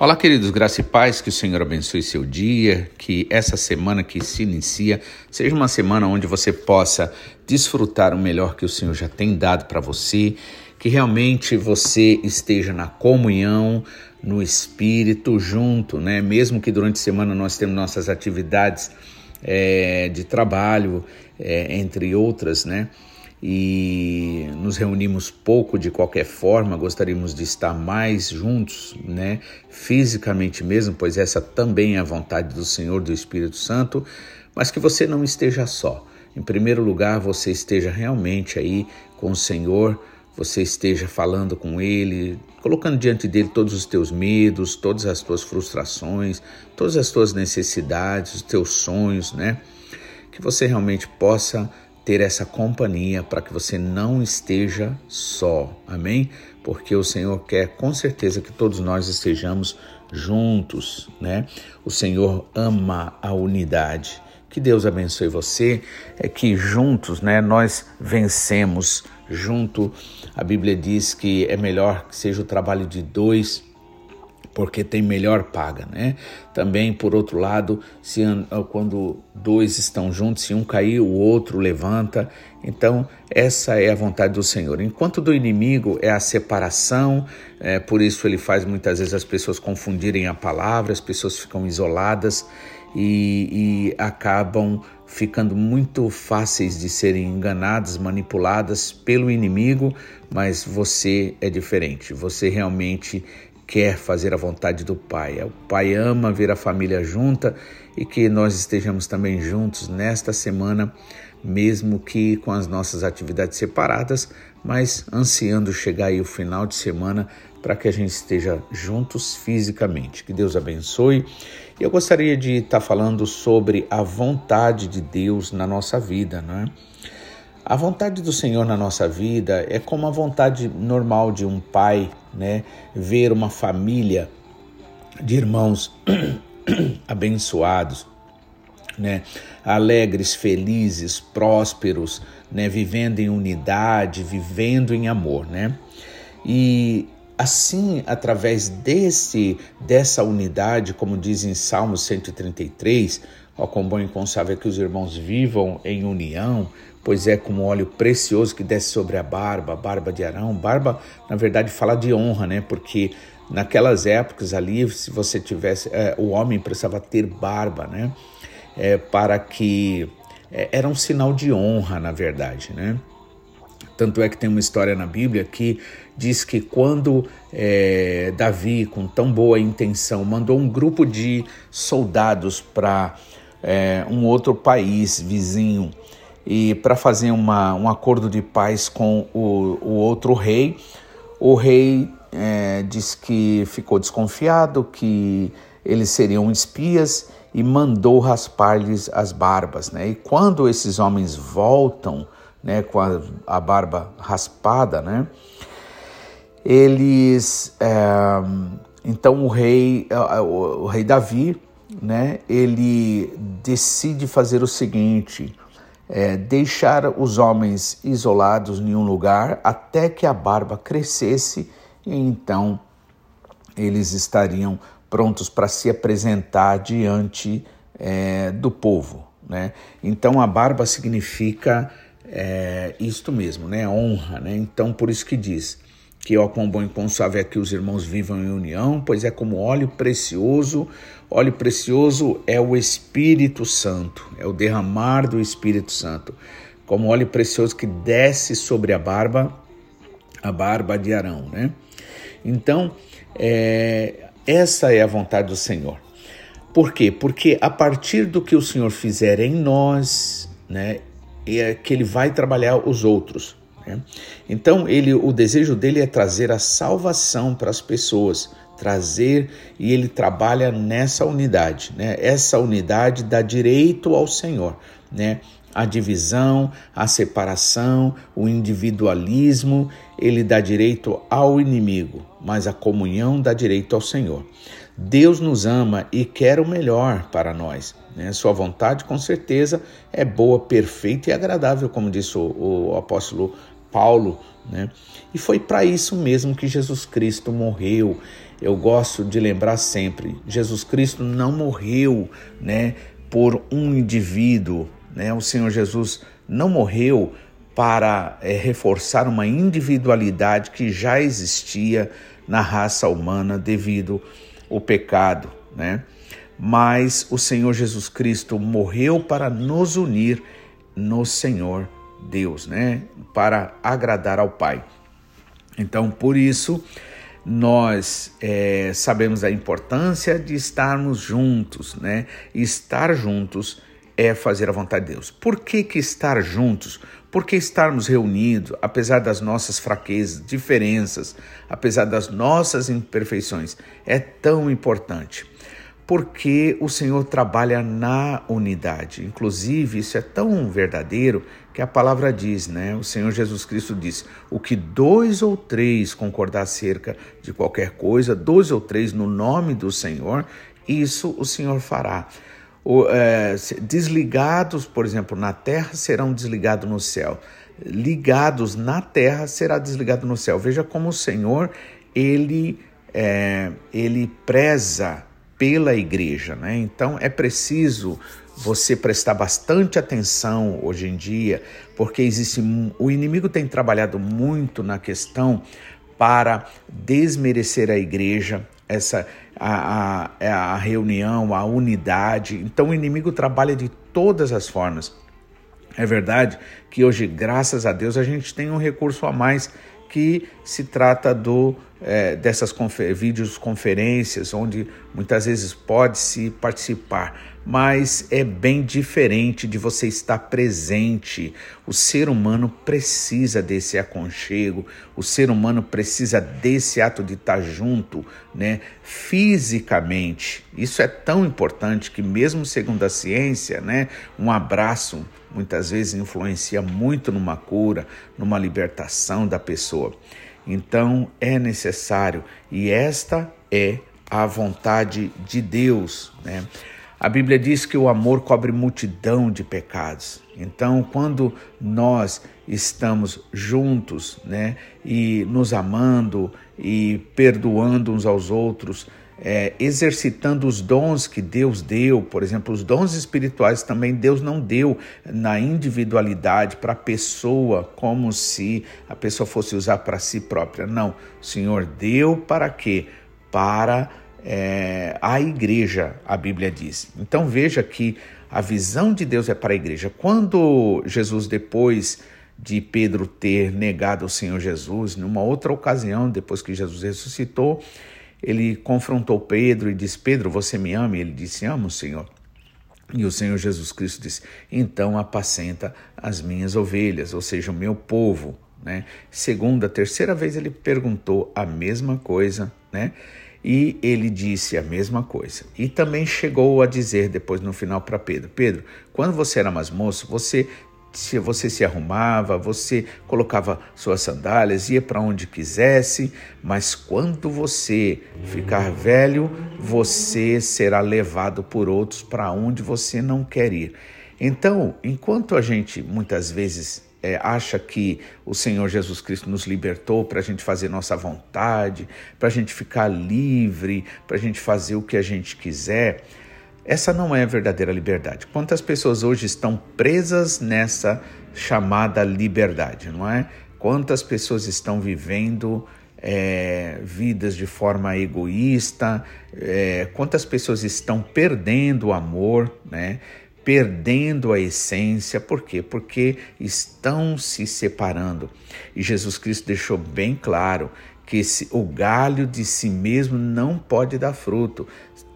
Olá, queridos, graça e paz, que o Senhor abençoe seu dia, que essa semana que se inicia seja uma semana onde você possa desfrutar o melhor que o Senhor já tem dado para você, que realmente você esteja na comunhão, no espírito, junto, né? Mesmo que durante a semana nós temos nossas atividades é, de trabalho, é, entre outras, né? E nos reunimos pouco de qualquer forma, gostaríamos de estar mais juntos, né, fisicamente mesmo, pois essa também é a vontade do Senhor, do Espírito Santo, mas que você não esteja só. Em primeiro lugar, você esteja realmente aí com o Senhor, você esteja falando com Ele, colocando diante dele todos os teus medos, todas as tuas frustrações, todas as tuas necessidades, os teus sonhos, né? Que você realmente possa ter essa companhia para que você não esteja só. Amém? Porque o Senhor quer com certeza que todos nós estejamos juntos, né? O Senhor ama a unidade. Que Deus abençoe você. É que juntos, né, nós vencemos. Junto, a Bíblia diz que é melhor que seja o trabalho de dois porque tem melhor paga, né? Também, por outro lado, se quando dois estão juntos, se um cair, o outro levanta. Então, essa é a vontade do Senhor. Enquanto do inimigo é a separação, é, por isso ele faz muitas vezes as pessoas confundirem a palavra, as pessoas ficam isoladas e, e acabam ficando muito fáceis de serem enganadas, manipuladas pelo inimigo, mas você é diferente. Você realmente quer fazer a vontade do Pai. O Pai ama ver a família junta e que nós estejamos também juntos nesta semana, mesmo que com as nossas atividades separadas, mas ansiando chegar aí o final de semana para que a gente esteja juntos fisicamente. Que Deus abençoe. Eu gostaria de estar falando sobre a vontade de Deus na nossa vida, não é? A vontade do Senhor na nossa vida é como a vontade normal de um pai, né? Ver uma família de irmãos abençoados, né? Alegres, felizes, prósperos, né? Vivendo em unidade, vivendo em amor, né? E assim, através desse dessa unidade, como diz em Salmo 133, Ó, quão bom e é que os irmãos vivam em união, pois é como óleo precioso que desce sobre a barba, a barba de Arão. Barba, na verdade, fala de honra, né? Porque naquelas épocas ali, se você tivesse, é, o homem precisava ter barba, né? É, para que é, era um sinal de honra, na verdade, né? Tanto é que tem uma história na Bíblia que diz que quando é, Davi, com tão boa intenção, mandou um grupo de soldados para é, um outro país vizinho e para fazer uma, um acordo de paz com o, o outro rei, o rei é, disse que ficou desconfiado, que eles seriam espias e mandou raspar-lhes as barbas. Né? E quando esses homens voltam né, com a, a barba raspada, né, eles. É, então o rei, o, o rei Davi né, ele decide fazer o seguinte: é, deixar os homens isolados em um lugar até que a barba crescesse e então eles estariam prontos para se apresentar diante é, do povo. Né? Então a barba significa é, isto mesmo, né? honra. Né? Então por isso que diz que ó quão bom e quão suave é que os irmãos vivam em união, pois é como óleo precioso. Óleo precioso é o Espírito Santo, é o derramar do Espírito Santo, como óleo precioso que desce sobre a barba, a barba de Arão, né? Então, é, essa é a vontade do Senhor. Por quê? Porque a partir do que o Senhor fizer em nós, né, é que ele vai trabalhar os outros. Né? Então, ele, o desejo dele é trazer a salvação para as pessoas, trazer e ele trabalha nessa unidade, né? Essa unidade dá direito ao Senhor, né? A divisão, a separação, o individualismo, ele dá direito ao inimigo, mas a comunhão dá direito ao Senhor. Deus nos ama e quer o melhor para nós. Né? Sua vontade, com certeza, é boa, perfeita e agradável, como disse o, o apóstolo Paulo, né? E foi para isso mesmo que Jesus Cristo morreu. eu gosto de lembrar sempre, Jesus Cristo não morreu, né, por um indivíduo, né? O Senhor Jesus não morreu para é, reforçar uma individualidade que já existia na raça humana devido ao pecado, né? Mas o Senhor Jesus Cristo morreu para nos unir no Senhor Deus, né? Para agradar ao Pai. Então, por isso, nós é, sabemos a importância de estarmos juntos, né? estar juntos é fazer a vontade de Deus. Por que, que estar juntos? Por que estarmos reunidos, apesar das nossas fraquezas, diferenças, apesar das nossas imperfeições, é tão importante? Porque o Senhor trabalha na unidade. Inclusive, isso é tão verdadeiro que a palavra diz, né? O Senhor Jesus Cristo diz: o que dois ou três concordar acerca de qualquer coisa, dois ou três no nome do Senhor, isso o Senhor fará. O, é, desligados, por exemplo, na terra, serão desligados no céu. Ligados na terra, será desligado no céu. Veja como o Senhor, ele, é, ele preza pela igreja, né? Então é preciso você prestar bastante atenção hoje em dia, porque existe o inimigo tem trabalhado muito na questão para desmerecer a igreja, essa a, a, é a reunião, a unidade. Então o inimigo trabalha de todas as formas. É verdade que hoje, graças a Deus, a gente tem um recurso a mais que se trata do é, dessas confer videoconferências, onde muitas vezes pode-se participar, mas é bem diferente de você estar presente. O ser humano precisa desse aconchego, o ser humano precisa desse ato de estar junto, né, fisicamente. Isso é tão importante que mesmo segundo a ciência, né, um abraço muitas vezes influencia muito numa cura, numa libertação da pessoa. Então é necessário e esta é a vontade de Deus, né? A Bíblia diz que o amor cobre multidão de pecados. Então, quando nós estamos juntos, né, e nos amando e perdoando uns aos outros, é, exercitando os dons que Deus deu, por exemplo, os dons espirituais também Deus não deu na individualidade para a pessoa, como se a pessoa fosse usar para si própria. Não, o Senhor deu para quê? Para é, a igreja, a Bíblia diz. Então veja que a visão de Deus é para a igreja. Quando Jesus, depois de Pedro ter negado o Senhor Jesus, numa outra ocasião, depois que Jesus ressuscitou, ele confrontou Pedro e disse: Pedro, você me ama? E ele disse: Amo, Senhor. E o Senhor Jesus Cristo disse: Então apacenta as minhas ovelhas, ou seja, o meu povo. Né? Segunda, terceira vez ele perguntou a mesma coisa, né? E ele disse a mesma coisa. E também chegou a dizer depois no final para Pedro: Pedro, quando você era mais moço, você se você se arrumava, você colocava suas sandálias, ia para onde quisesse, mas quando você ficar velho, você será levado por outros para onde você não quer ir. Então, enquanto a gente muitas vezes é, acha que o Senhor Jesus Cristo nos libertou para a gente fazer nossa vontade, para a gente ficar livre, para a gente fazer o que a gente quiser, essa não é a verdadeira liberdade. Quantas pessoas hoje estão presas nessa chamada liberdade, não é? Quantas pessoas estão vivendo é, vidas de forma egoísta? É, quantas pessoas estão perdendo o amor, né? Perdendo a essência, por quê? Porque estão se separando. E Jesus Cristo deixou bem claro que o galho de si mesmo não pode dar fruto.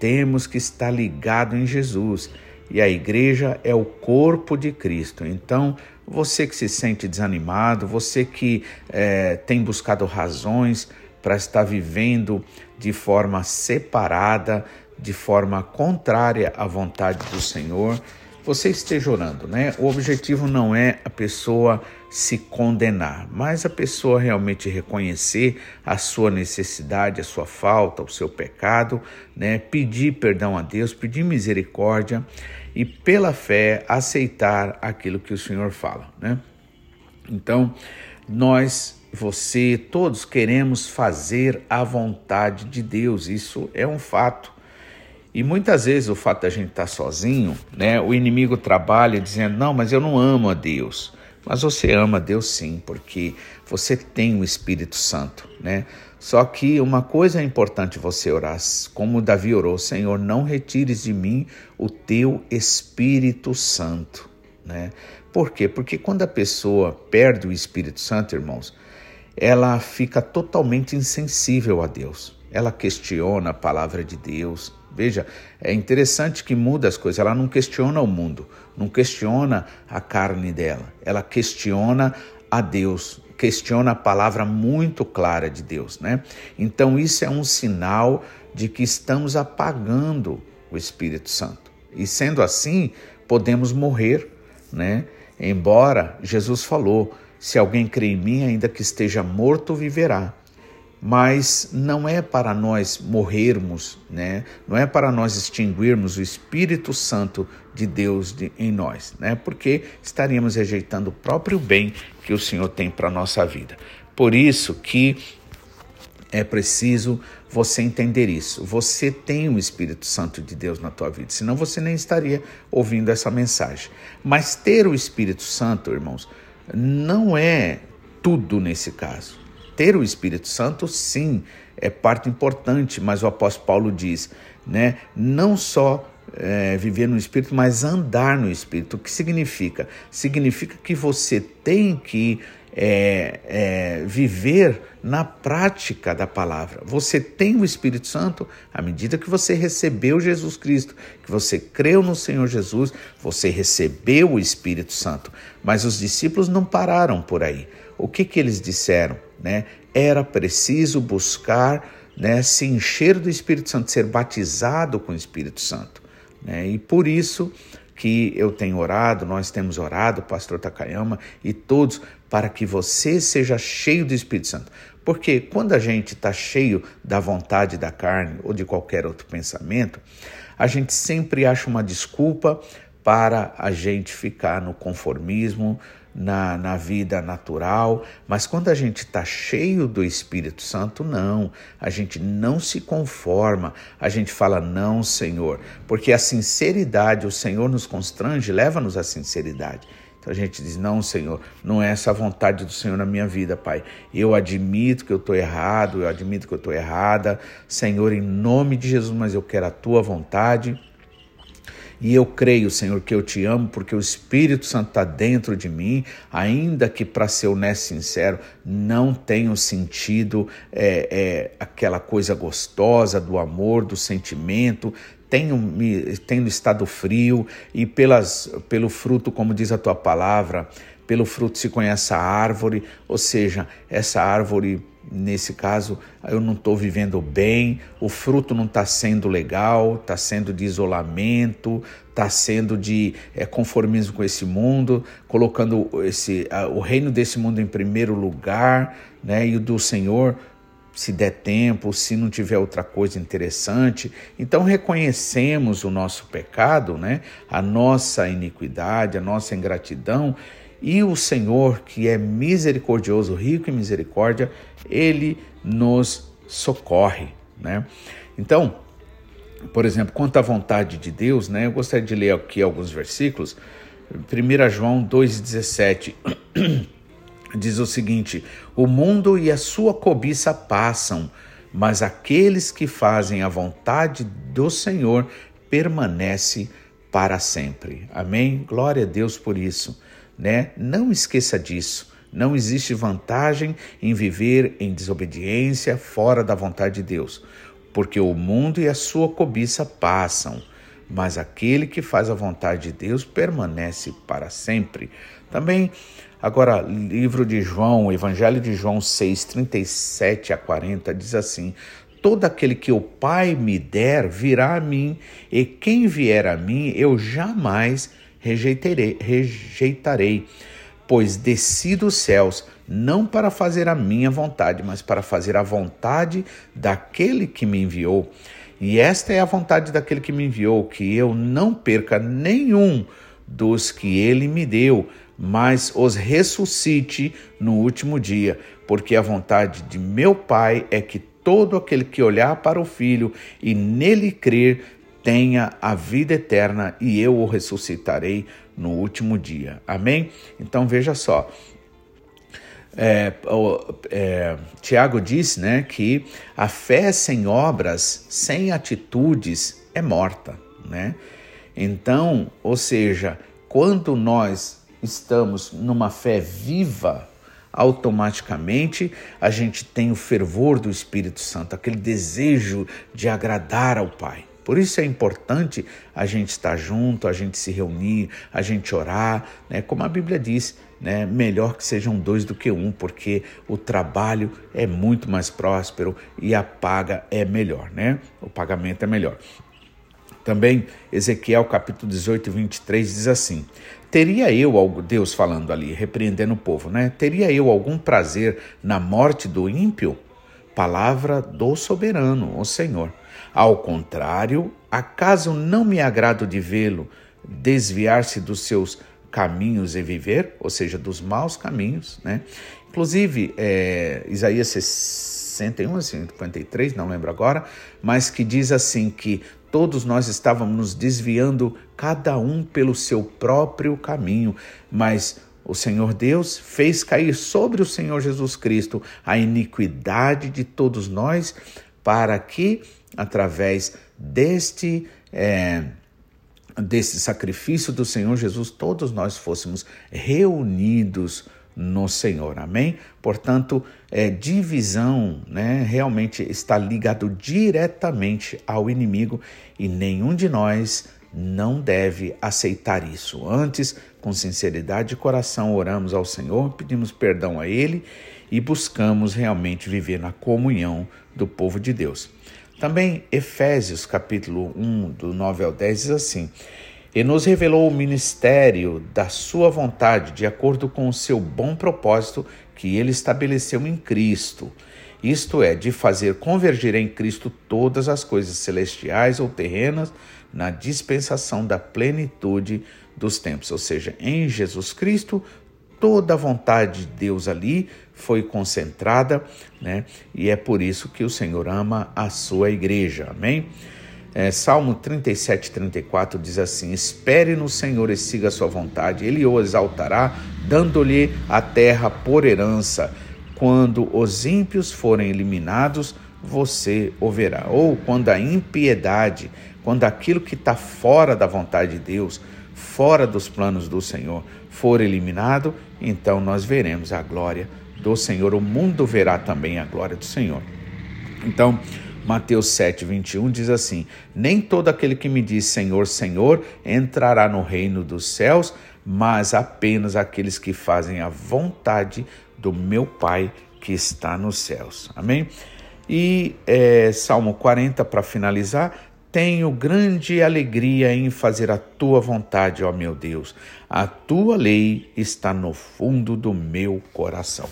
Temos que estar ligado em Jesus. E a igreja é o corpo de Cristo. Então, você que se sente desanimado, você que é, tem buscado razões para estar vivendo de forma separada, de forma contrária à vontade do Senhor, você esteja orando, né? O objetivo não é a pessoa se condenar, mas a pessoa realmente reconhecer a sua necessidade, a sua falta, o seu pecado, né? Pedir perdão a Deus, pedir misericórdia e pela fé aceitar aquilo que o Senhor fala, né? Então, nós você, todos queremos fazer a vontade de Deus, isso é um fato. E muitas vezes o fato da gente estar sozinho, né, o inimigo trabalha dizendo: não, mas eu não amo a Deus. Mas você ama a Deus sim, porque você tem o Espírito Santo, né? Só que uma coisa é importante você orar, como Davi orou: Senhor, não retires de mim o teu Espírito Santo, né? Por quê? Porque quando a pessoa perde o Espírito Santo, irmãos, ela fica totalmente insensível a Deus. Ela questiona a palavra de Deus. Veja, é interessante que muda as coisas. Ela não questiona o mundo, não questiona a carne dela. Ela questiona a Deus, questiona a palavra muito clara de Deus, né? Então isso é um sinal de que estamos apagando o Espírito Santo. E sendo assim, podemos morrer, né? Embora Jesus falou: se alguém crê em mim, ainda que esteja morto, viverá. Mas não é para nós morrermos, né? Não é para nós extinguirmos o Espírito Santo de Deus de, em nós, né? Porque estaríamos rejeitando o próprio bem que o Senhor tem para nossa vida. Por isso que é preciso você entender isso. Você tem o Espírito Santo de Deus na tua vida, senão você nem estaria ouvindo essa mensagem. Mas ter o Espírito Santo, irmãos, não é tudo nesse caso. Ter o Espírito Santo, sim, é parte importante, mas o apóstolo Paulo diz, né? Não só é, viver no Espírito, mas andar no Espírito. O que significa? Significa que você tem que é, é, viver na prática da palavra. Você tem o Espírito Santo à medida que você recebeu Jesus Cristo, que você creu no Senhor Jesus, você recebeu o Espírito Santo. Mas os discípulos não pararam por aí. O que, que eles disseram? Né? Era preciso buscar né, se encher do Espírito Santo, ser batizado com o Espírito Santo. Né? E por isso que eu tenho orado, nós temos orado, pastor Takayama e todos, para que você seja cheio do Espírito Santo. Porque quando a gente está cheio da vontade da carne ou de qualquer outro pensamento, a gente sempre acha uma desculpa para a gente ficar no conformismo, na, na vida natural, mas quando a gente está cheio do Espírito Santo, não, a gente não se conforma, a gente fala, não, Senhor, porque a sinceridade, o Senhor nos constrange, leva-nos à sinceridade. Então a gente diz: Não, Senhor, não é essa a vontade do Senhor na minha vida, Pai. Eu admito que eu estou errado, eu admito que eu estou errada. Senhor, em nome de Jesus, mas eu quero a tua vontade. E eu creio, Senhor, que eu te amo porque o Espírito Santo está dentro de mim, ainda que, para ser honesto e sincero, não tenho sentido é, é, aquela coisa gostosa do amor, do sentimento, tenho, me, tenho estado frio e pelas, pelo fruto, como diz a tua palavra, pelo fruto se conhece a árvore, ou seja, essa árvore nesse caso, eu não estou vivendo bem, o fruto não está sendo legal, está sendo de isolamento, está sendo de é, conformismo com esse mundo, colocando esse, o reino desse mundo em primeiro lugar, né, e o do Senhor, se der tempo, se não tiver outra coisa interessante. Então reconhecemos o nosso pecado, né, a nossa iniquidade, a nossa ingratidão e o Senhor, que é misericordioso, rico em misericórdia, ele nos socorre, né? Então, por exemplo, quanto à vontade de Deus, né? Eu gostaria de ler aqui alguns versículos. 1 João 2,17 diz o seguinte: O mundo e a sua cobiça passam, mas aqueles que fazem a vontade do Senhor permanece para sempre. Amém? Glória a Deus por isso né? Não esqueça disso. Não existe vantagem em viver em desobediência fora da vontade de Deus, porque o mundo e a sua cobiça passam, mas aquele que faz a vontade de Deus permanece para sempre. Também, agora, livro de João, Evangelho de João 6, 37 a 40, diz assim: Todo aquele que o Pai me der virá a mim, e quem vier a mim eu jamais rejeitarei, rejeitarei, pois desci dos céus não para fazer a minha vontade, mas para fazer a vontade daquele que me enviou. E esta é a vontade daquele que me enviou, que eu não perca nenhum dos que ele me deu, mas os ressuscite no último dia, porque a vontade de meu Pai é que todo aquele que olhar para o Filho e nele crer tenha a vida eterna e eu o ressuscitarei no último dia. Amém? Então veja só. É, é, Tiago disse né, que a fé sem obras, sem atitudes, é morta. Né? Então, ou seja, quando nós estamos numa fé viva, automaticamente a gente tem o fervor do Espírito Santo, aquele desejo de agradar ao Pai. Por isso é importante a gente estar junto, a gente se reunir, a gente orar, né? Como a Bíblia diz, né? Melhor que sejam dois do que um, porque o trabalho é muito mais próspero e a paga é melhor, né? O pagamento é melhor. Também Ezequiel capítulo 18, 23 diz assim: Teria eu, Deus falando ali, repreendendo o povo, né? Teria eu algum prazer na morte do ímpio? Palavra do soberano, o Senhor. Ao contrário, acaso não me agrado de vê-lo desviar-se dos seus caminhos e viver, ou seja, dos maus caminhos, né? Inclusive, é, Isaías 61, 53, não lembro agora, mas que diz assim que todos nós estávamos nos desviando, cada um pelo seu próprio caminho, mas o Senhor Deus fez cair sobre o Senhor Jesus Cristo a iniquidade de todos nós, para que através deste, é, desse sacrifício do Senhor Jesus, todos nós fôssemos reunidos no Senhor. Amém? Portanto, é, divisão né, realmente está ligado diretamente ao inimigo e nenhum de nós não deve aceitar isso. Antes, com sinceridade de coração, oramos ao Senhor, pedimos perdão a Ele e buscamos realmente viver na comunhão do povo de Deus. Também Efésios capítulo 1, do 9 ao 10 diz assim: E nos revelou o ministério da sua vontade, de acordo com o seu bom propósito que ele estabeleceu em Cristo. Isto é, de fazer convergir em Cristo todas as coisas celestiais ou terrenas na dispensação da plenitude dos tempos, ou seja, em Jesus Cristo toda a vontade de Deus ali foi concentrada, né? E é por isso que o Senhor ama a sua igreja. Amém? É, Salmo 37, 34 diz assim: Espere no Senhor e siga a sua vontade, ele o exaltará, dando-lhe a terra por herança. Quando os ímpios forem eliminados, você o verá. Ou quando a impiedade, quando aquilo que está fora da vontade de Deus, fora dos planos do Senhor, for eliminado, então nós veremos a glória do Senhor. O mundo verá também a glória do Senhor. Então, Mateus 7, 21 diz assim: Nem todo aquele que me diz Senhor, Senhor entrará no reino dos céus, mas apenas aqueles que fazem a vontade do meu Pai que está nos céus. Amém? E é, Salmo 40, para finalizar, tenho grande alegria em fazer a tua vontade, ó meu Deus. A tua lei está no fundo do meu coração.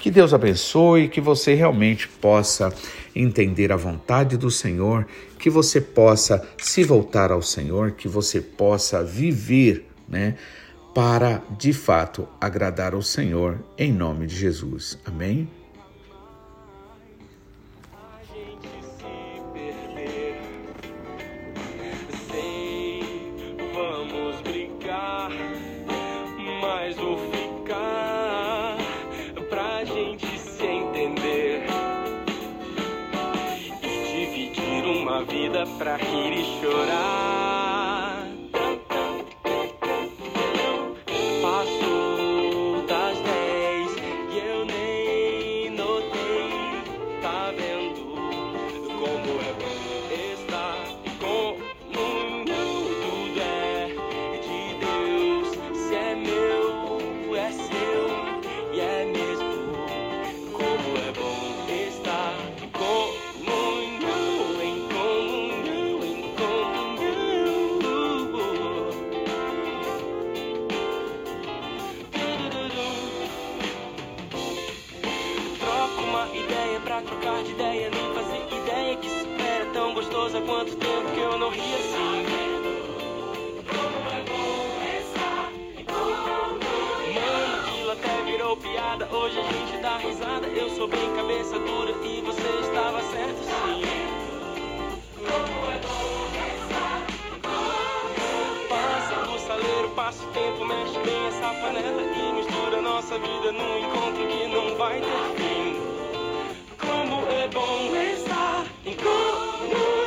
Que Deus abençoe, que você realmente possa entender a vontade do Senhor, que você possa se voltar ao Senhor, que você possa viver, né, para de fato agradar ao Senhor, em nome de Jesus. Amém. como é virou piada, hoje a gente dá risada. Eu sou bem cabeça dura e você estava certo sim. Como é bom pensar, é Passa no saleiro, passa o tempo, mexe bem essa panela e mistura nossa vida num encontro que não vai ter fim. Como é bom estar. em como